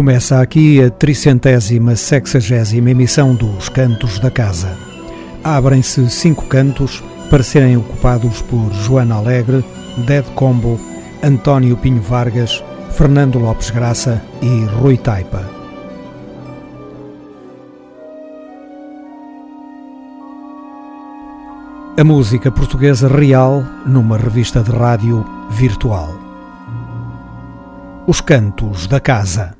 Começa aqui a tricentésima, sexagésima emissão dos Cantos da Casa. Abrem-se cinco cantos para serem ocupados por Joana Alegre, Dead Combo, António Pinho Vargas, Fernando Lopes Graça e Rui Taipa. A música portuguesa real numa revista de rádio virtual. Os Cantos da Casa.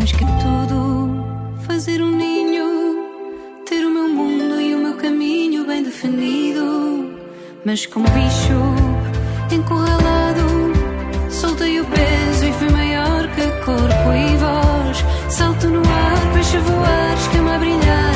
mais que tudo, fazer um ninho, ter o meu mundo e o meu caminho bem definido. Mas como bicho encurralado, soltei o peso e fui maior que corpo e voz. Salto no ar, peixe voar, escama a brilhar.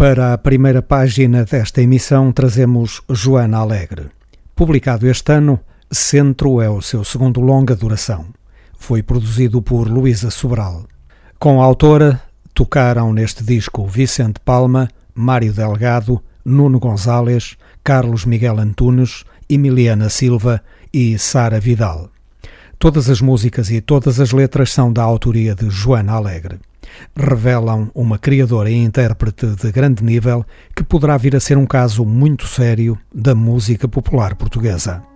Para a primeira página desta emissão trazemos Joana Alegre. Publicado este ano, Centro é o seu segundo longa duração. Foi produzido por Luísa Sobral. Com a autora, tocaram neste disco Vicente Palma, Mário Delgado, Nuno Gonzalez, Carlos Miguel Antunes, Emiliana Silva e Sara Vidal. Todas as músicas e todas as letras são da autoria de Joana Alegre revelam uma criadora e intérprete de grande nível que poderá vir a ser um caso muito sério da música popular portuguesa.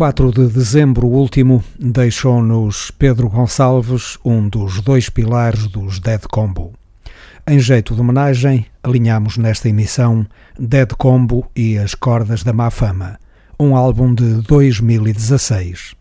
4 de dezembro último, deixou-nos Pedro Gonçalves, um dos dois pilares dos Dead Combo. Em jeito de homenagem, alinhamos nesta emissão Dead Combo e as Cordas da Má Fama, um álbum de 2016.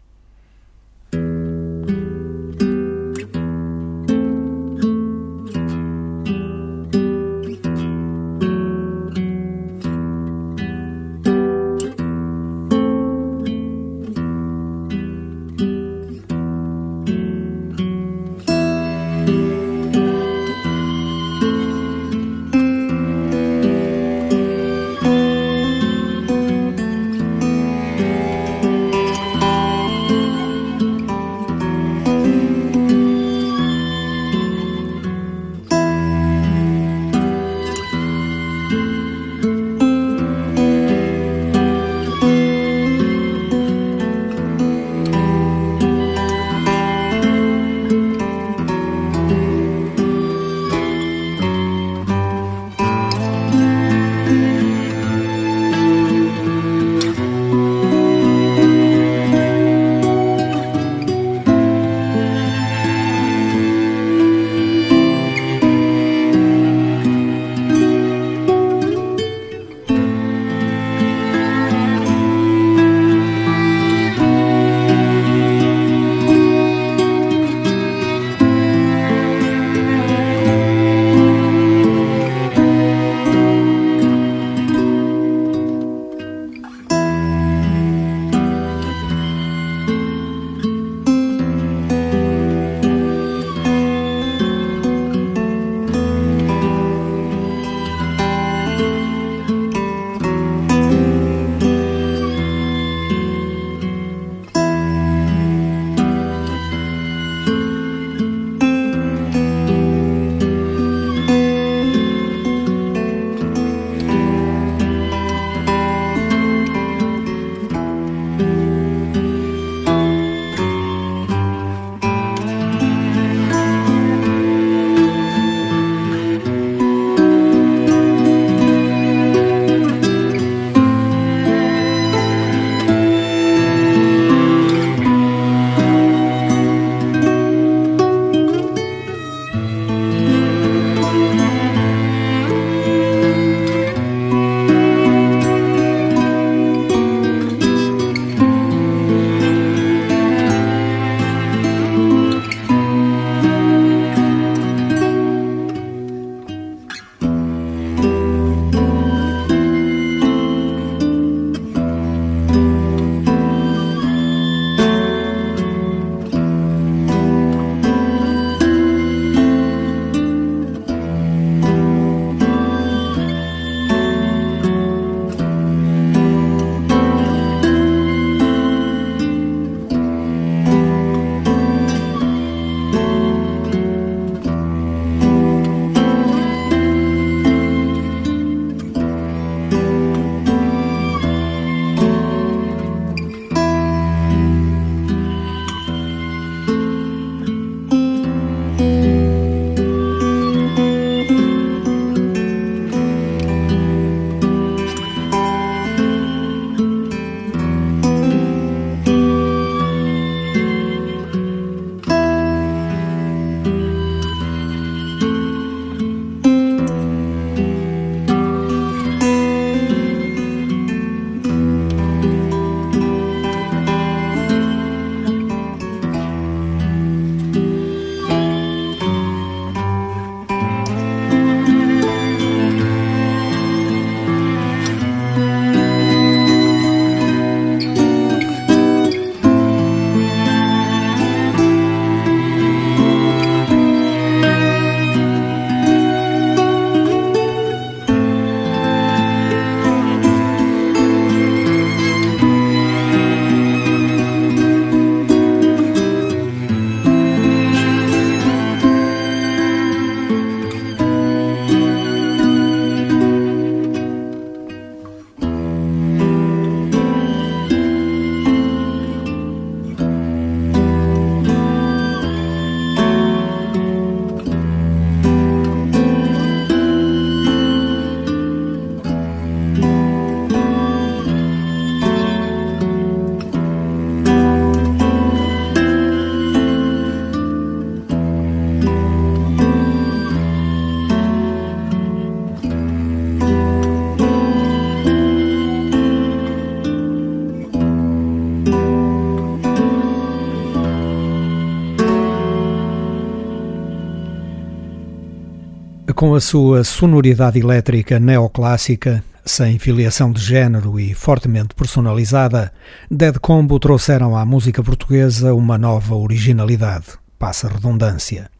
Com a sua sonoridade elétrica neoclássica, sem filiação de género e fortemente personalizada, Dead Combo trouxeram à música portuguesa uma nova originalidade, passa redundância.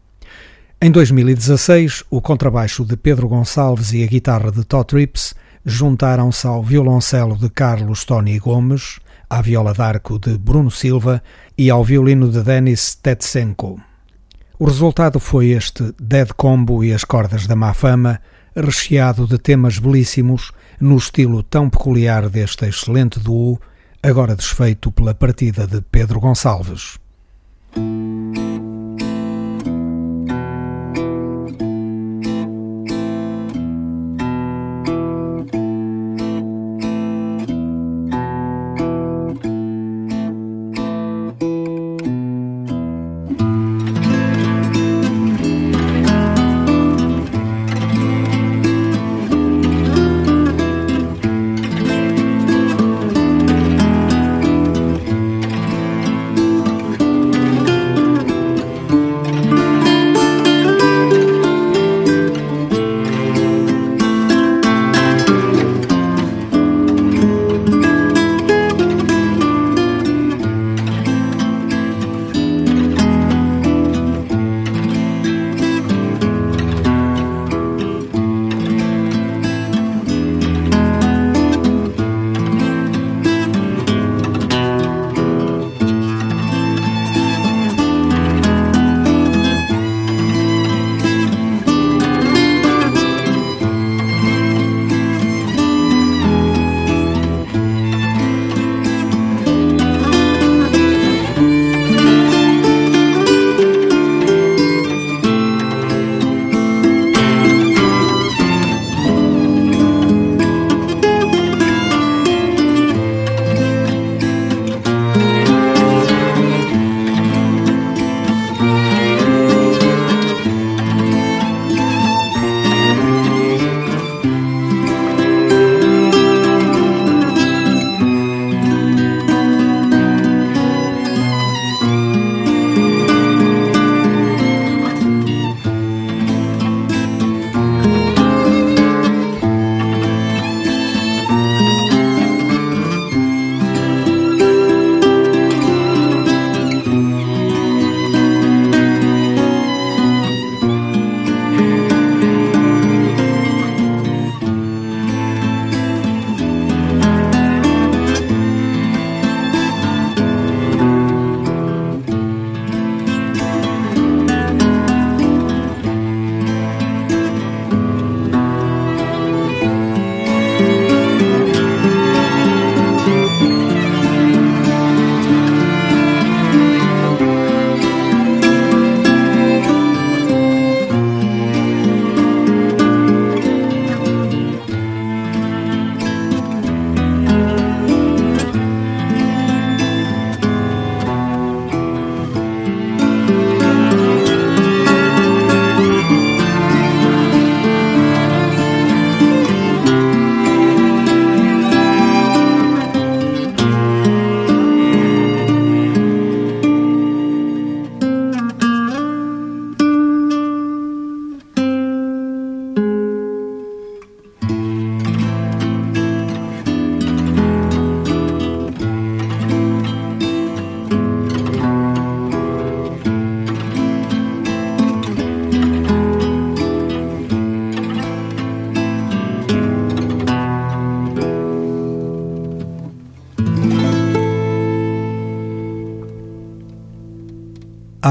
Em 2016, o contrabaixo de Pedro Gonçalves e a guitarra de Todd Trips juntaram-se ao violoncelo de Carlos Tony Gomes, à viola d'arco de Bruno Silva e ao violino de Denis Tetsenko. O resultado foi este Dead Combo e as cordas da má fama, recheado de temas belíssimos, no estilo tão peculiar deste excelente duo, agora desfeito pela partida de Pedro Gonçalves.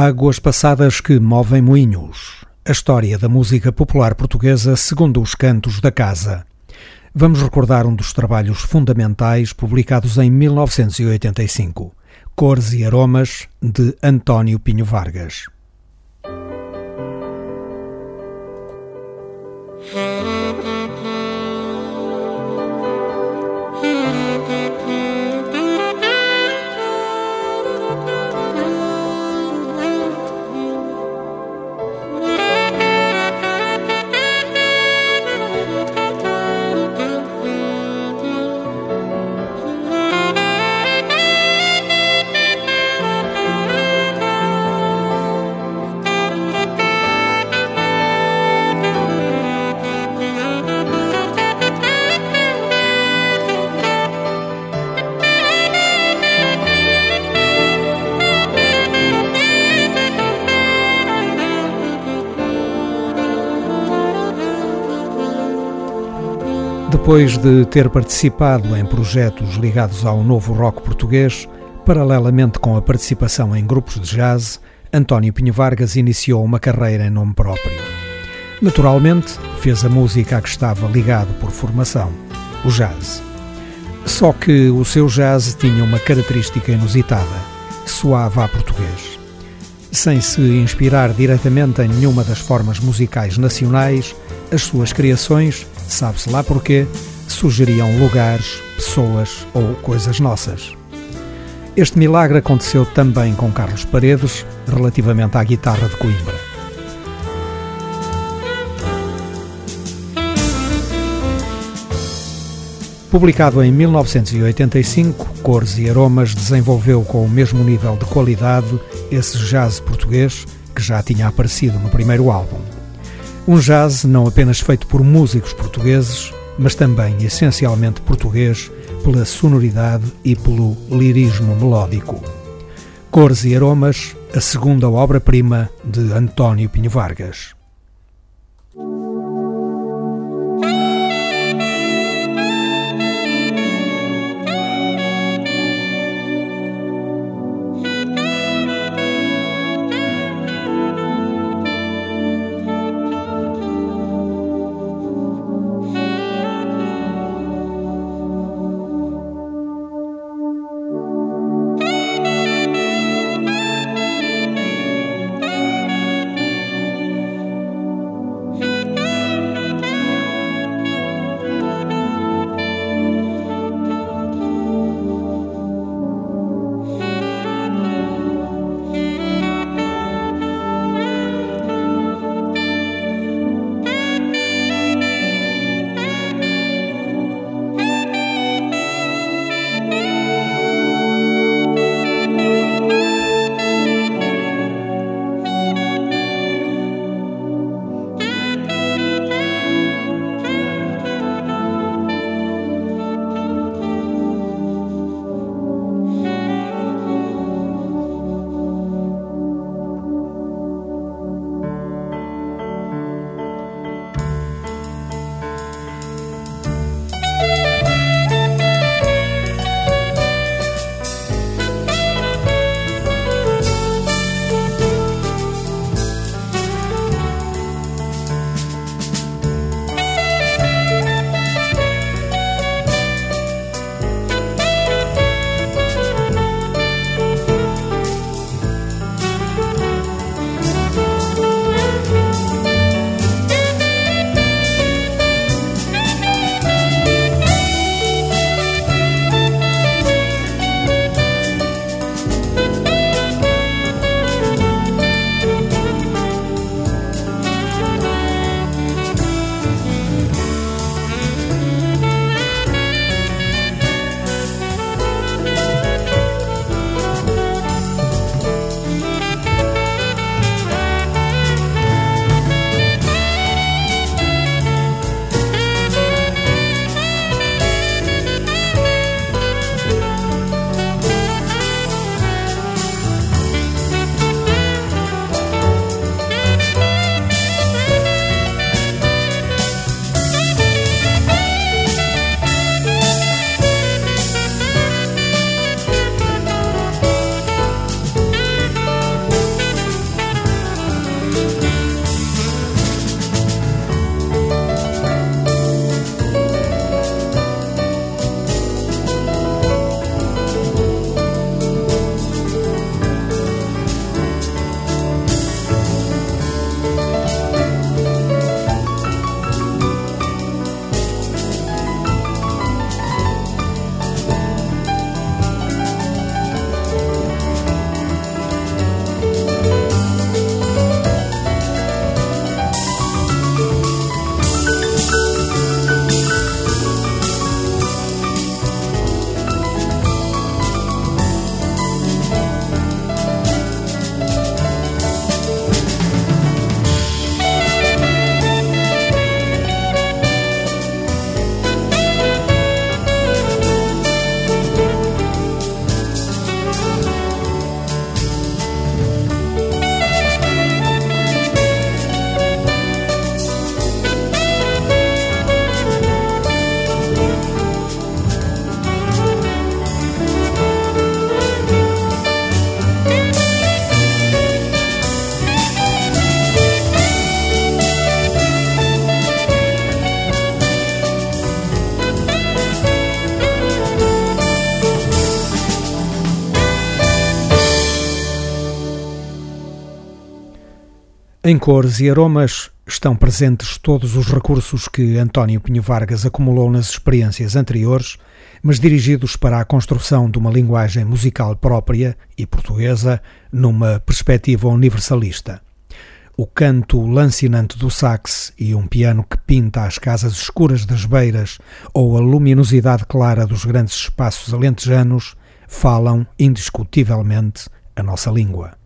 Águas passadas que movem moinhos. A história da música popular portuguesa segundo os cantos da casa. Vamos recordar um dos trabalhos fundamentais publicados em 1985, Cores e Aromas, de António Pinho Vargas. Depois de ter participado em projetos ligados ao novo rock português, paralelamente com a participação em grupos de jazz, António Pinho Vargas iniciou uma carreira em nome próprio. Naturalmente, fez a música a que estava ligado por formação, o jazz. Só que o seu jazz tinha uma característica inusitada, soava a português. Sem se inspirar diretamente em nenhuma das formas musicais nacionais, as suas criações, sabe-se lá porquê, sugeriam lugares, pessoas ou coisas nossas. Este milagre aconteceu também com Carlos Paredes, relativamente à guitarra de Coimbra. Publicado em 1985, Cores e Aromas desenvolveu com o mesmo nível de qualidade esse jazz português que já tinha aparecido no primeiro álbum. Um jazz não apenas feito por músicos portugueses, mas também essencialmente português pela sonoridade e pelo lirismo melódico. Cores e Aromas, a segunda obra-prima de António Pinho Vargas. Em cores e aromas estão presentes todos os recursos que António Pinho Vargas acumulou nas experiências anteriores, mas dirigidos para a construção de uma linguagem musical própria e portuguesa numa perspectiva universalista. O canto lancinante do sax e um piano que pinta as casas escuras das beiras ou a luminosidade clara dos grandes espaços alentejanos falam indiscutivelmente a nossa língua.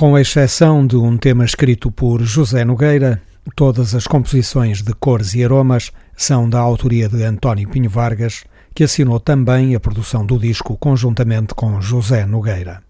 Com exceção de um tema escrito por José Nogueira, todas as composições de cores e aromas são da autoria de António Pinho Vargas, que assinou também a produção do disco conjuntamente com José Nogueira.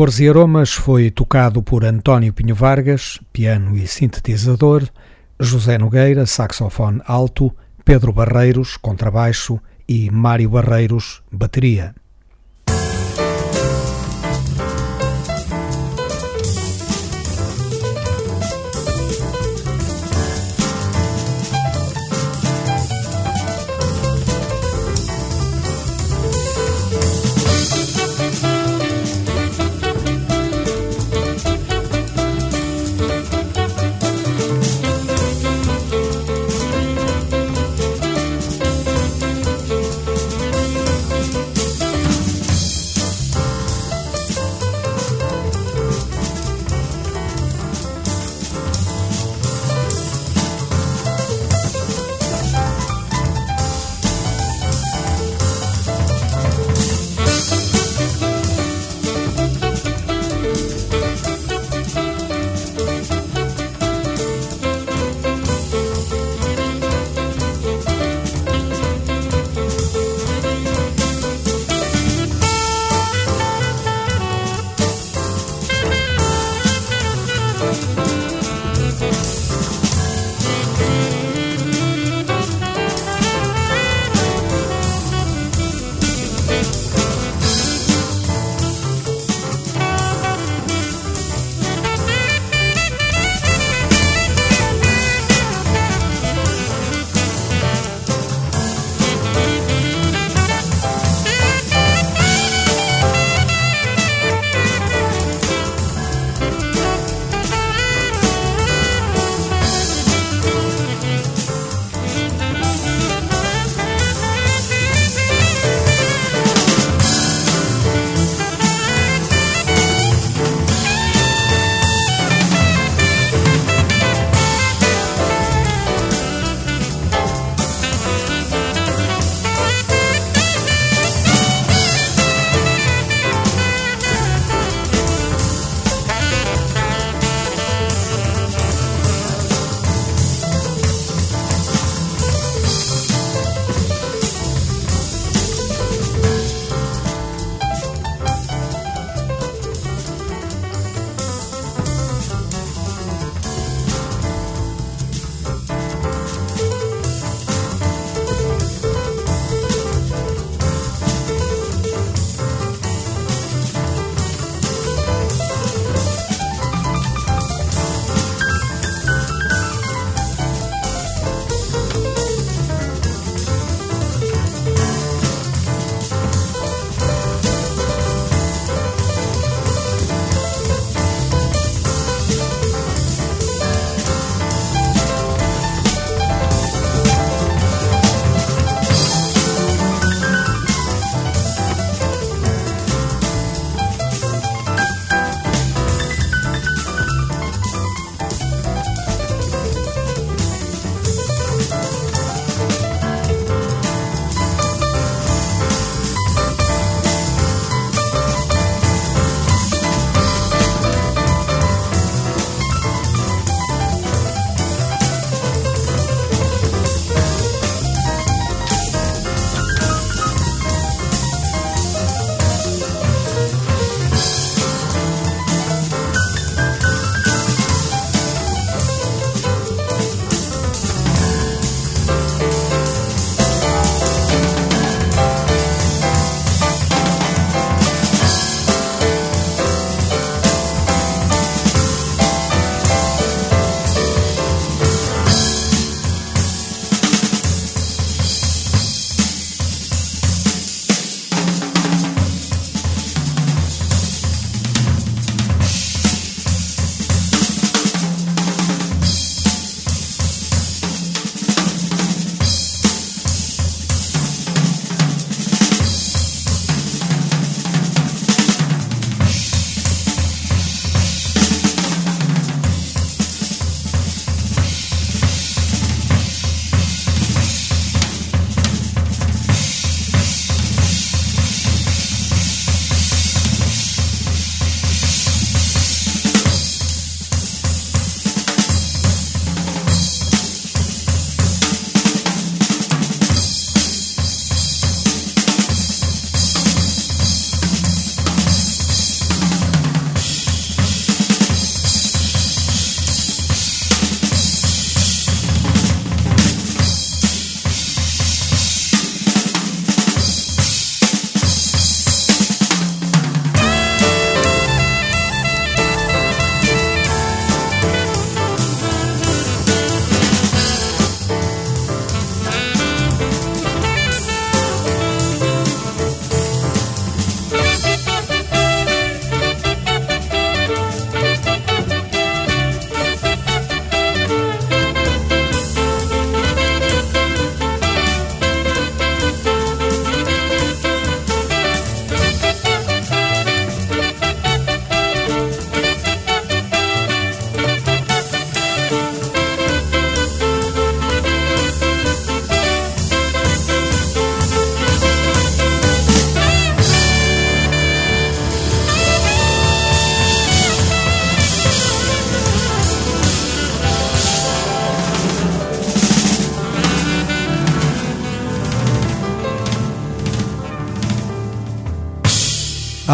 Cores e Aromas foi tocado por António Pinho Vargas, piano e sintetizador, José Nogueira, saxofone alto, Pedro Barreiros, contrabaixo e Mário Barreiros, bateria.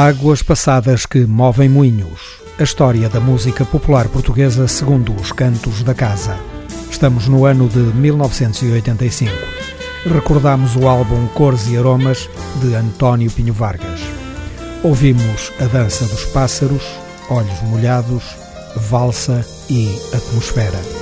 Águas passadas que movem moinhos. A história da música popular portuguesa segundo os cantos da casa. Estamos no ano de 1985. Recordamos o álbum Cores e Aromas de António Pinho Vargas. Ouvimos A Dança dos Pássaros, Olhos Molhados, Valsa e Atmosfera.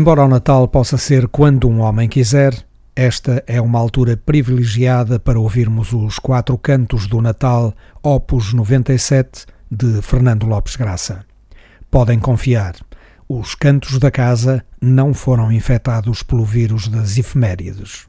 Embora o Natal possa ser quando um homem quiser, esta é uma altura privilegiada para ouvirmos os quatro cantos do Natal, Opus 97, de Fernando Lopes Graça. Podem confiar, os cantos da casa não foram infectados pelo vírus das efemérides.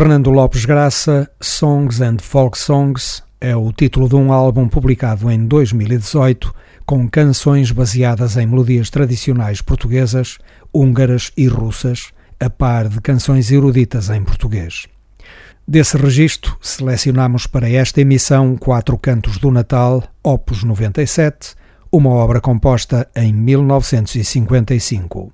Fernando Lopes Graça, Songs and Folk Songs, é o título de um álbum publicado em 2018 com canções baseadas em melodias tradicionais portuguesas, húngaras e russas, a par de canções eruditas em português. Desse registro, selecionamos para esta emissão Quatro Cantos do Natal, Opus 97, uma obra composta em 1955.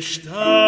Gestalt.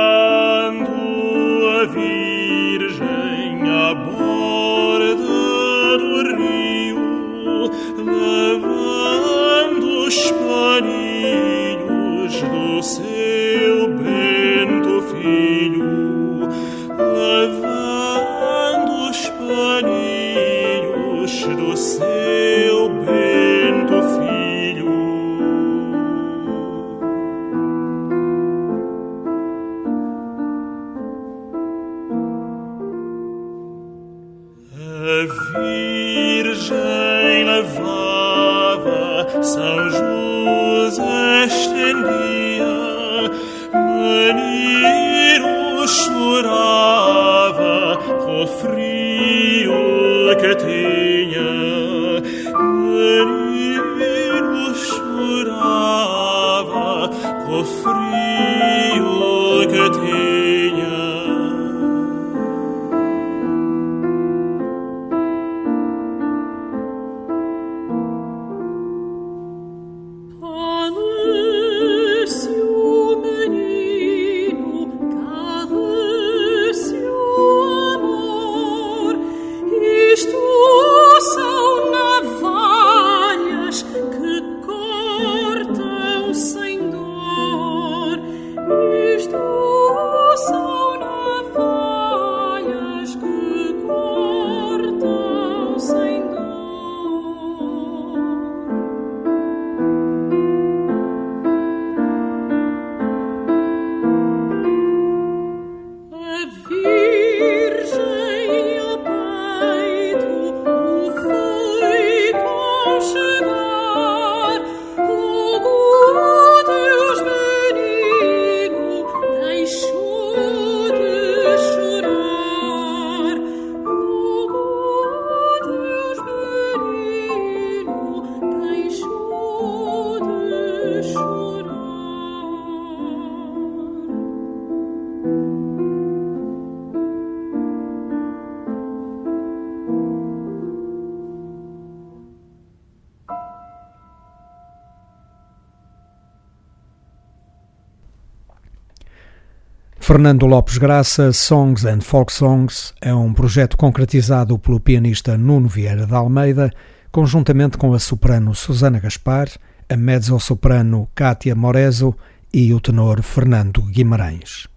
Fernando Lopes Graça, Songs and Folk Songs, é um projeto concretizado pelo pianista Nuno Vieira de Almeida, conjuntamente com a soprano Susana Gaspar, a mezzo-soprano Cátia Morezo e o tenor Fernando Guimarães.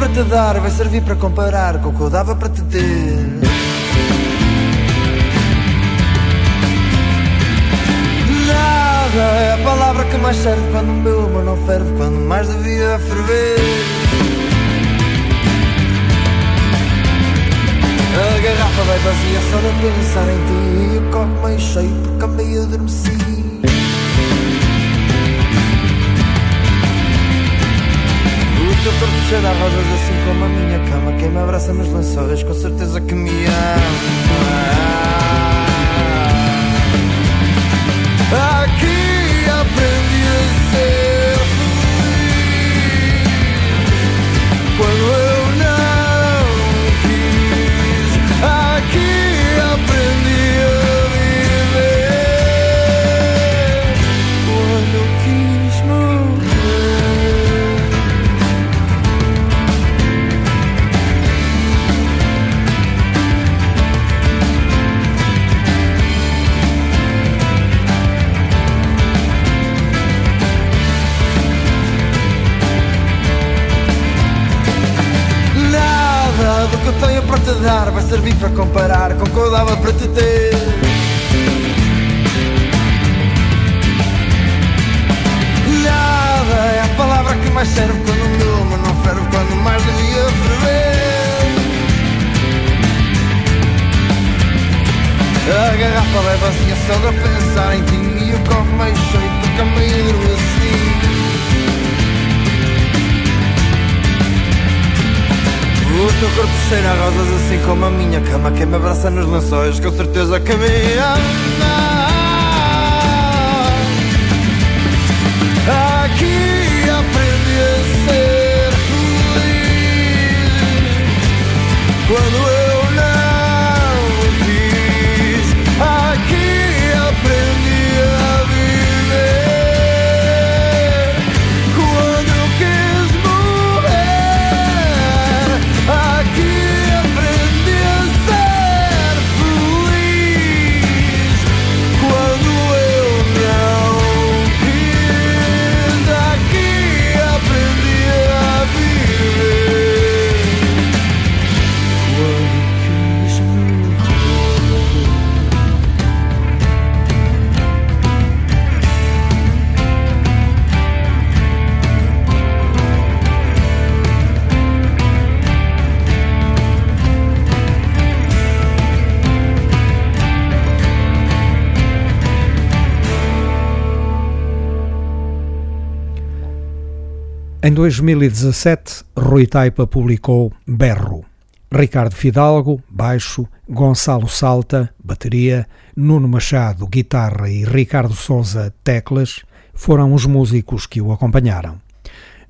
Para te dar vai servir para comparar com o que eu dava para te ter. Nada é a palavra que mais serve quando o meu amor não ferve, quando mais devia ferver. A garrafa vai vazia só de pensar em ti E o copo meio cheio porque meio adormeci teu corpo cheio de rosas assim como a minha cama Quem me abraça nos lençóis com certeza que me ama te dar vai servir para comparar com o que eu dava para te ter. Nada é a palavra que mais serve quando o meu amor não ferve, quando mais devia ferver. A garrafa vai vazia só de pensar em ti e o copo mais cheio porque meio assim. O teu corpo cheira a rosas assim como a minha cama Quem me abraça nos lençóis com certeza que me ama. Aqui aprendi a ser feliz. Quando eu 2017, Rui Taipa publicou Berro. Ricardo Fidalgo, baixo, Gonçalo Salta, bateria, Nuno Machado, guitarra e Ricardo Souza, teclas, foram os músicos que o acompanharam.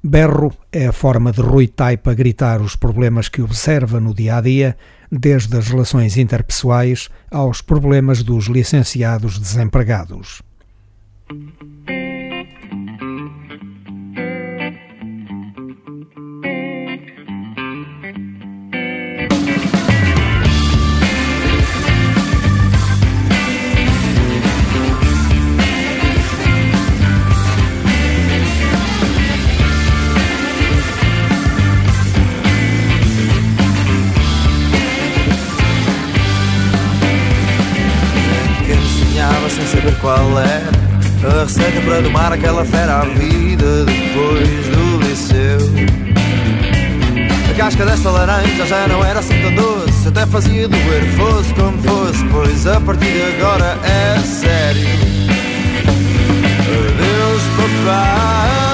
Berro é a forma de Rui Taipa gritar os problemas que observa no dia a dia, desde as relações interpessoais aos problemas dos licenciados desempregados. Saber qual era a receita para domar aquela fera à vida depois do liceu. A casca desta laranja já não era assim tão doce, até fazia doer, fosse como fosse, pois a partir de agora é sério. Adeus, papá,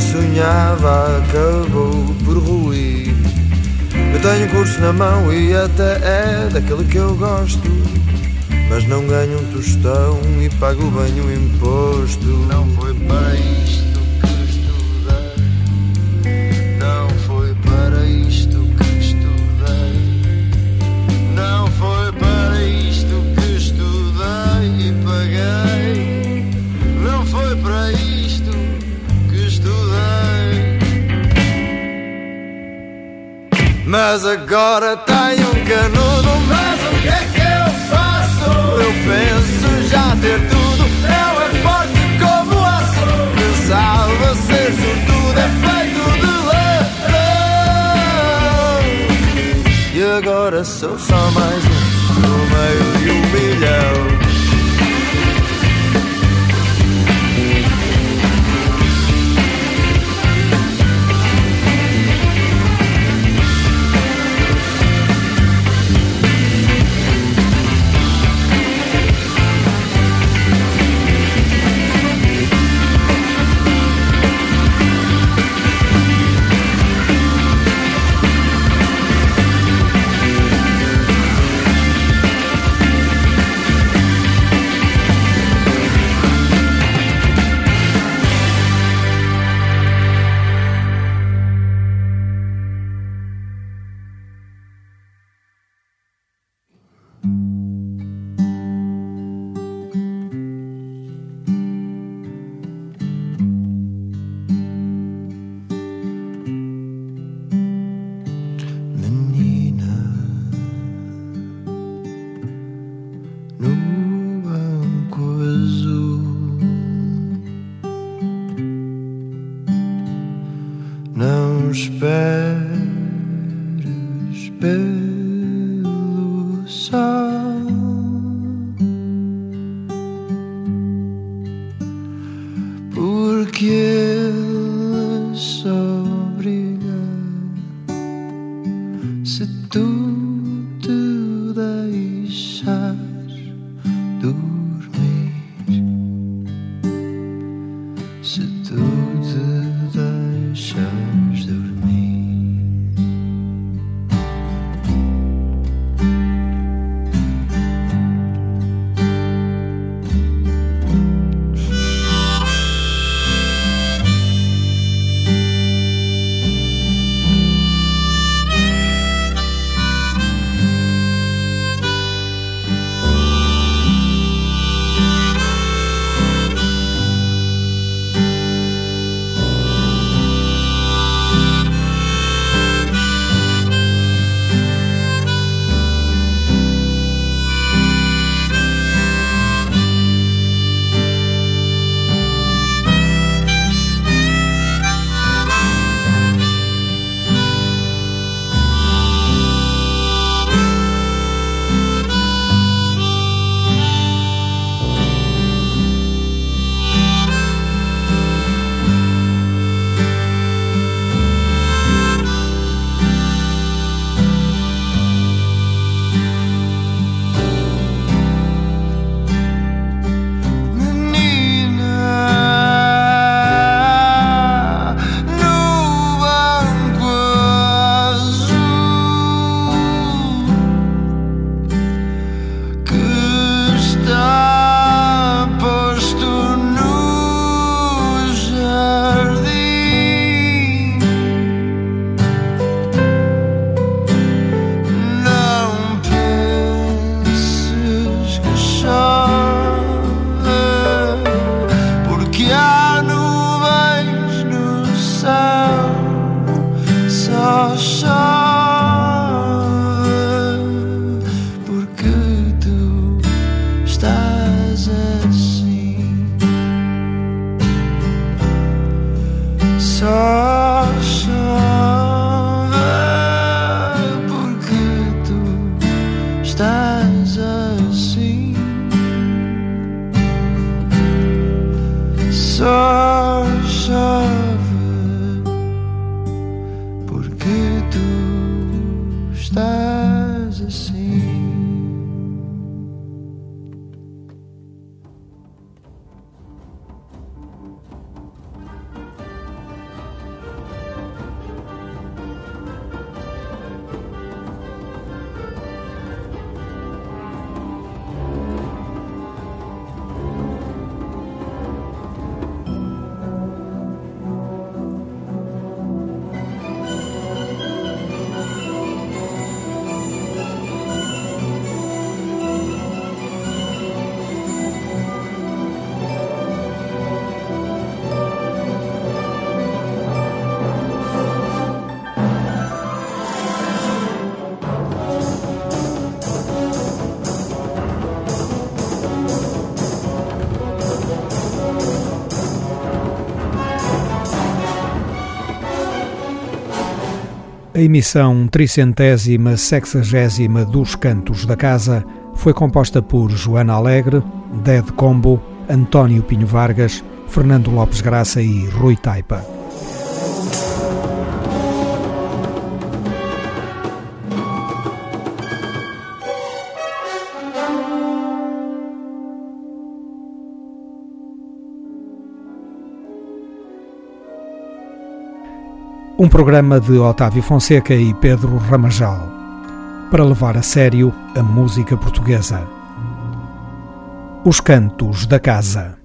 sonhava acabou por ruir. Eu tenho curso na mão e até é daquele que eu gosto. Mas não ganho um tostão e pago bem o imposto. Não foi para isto Mas agora tenho um canudo. Mas o que é que eu faço? Eu penso já ter tudo. Não é forte como aço. Pensava ser sortudo, é feito de latão. E agora sou só mais um no meio de um milhão. quieres obligar si tú A emissão tricentésima sexagésima dos Cantos da Casa foi composta por Joana Alegre, Dead Combo, António Pinho Vargas, Fernando Lopes Graça e Rui Taipa. Um programa de Otávio Fonseca e Pedro Ramajal para levar a sério a música portuguesa. Os Cantos da Casa.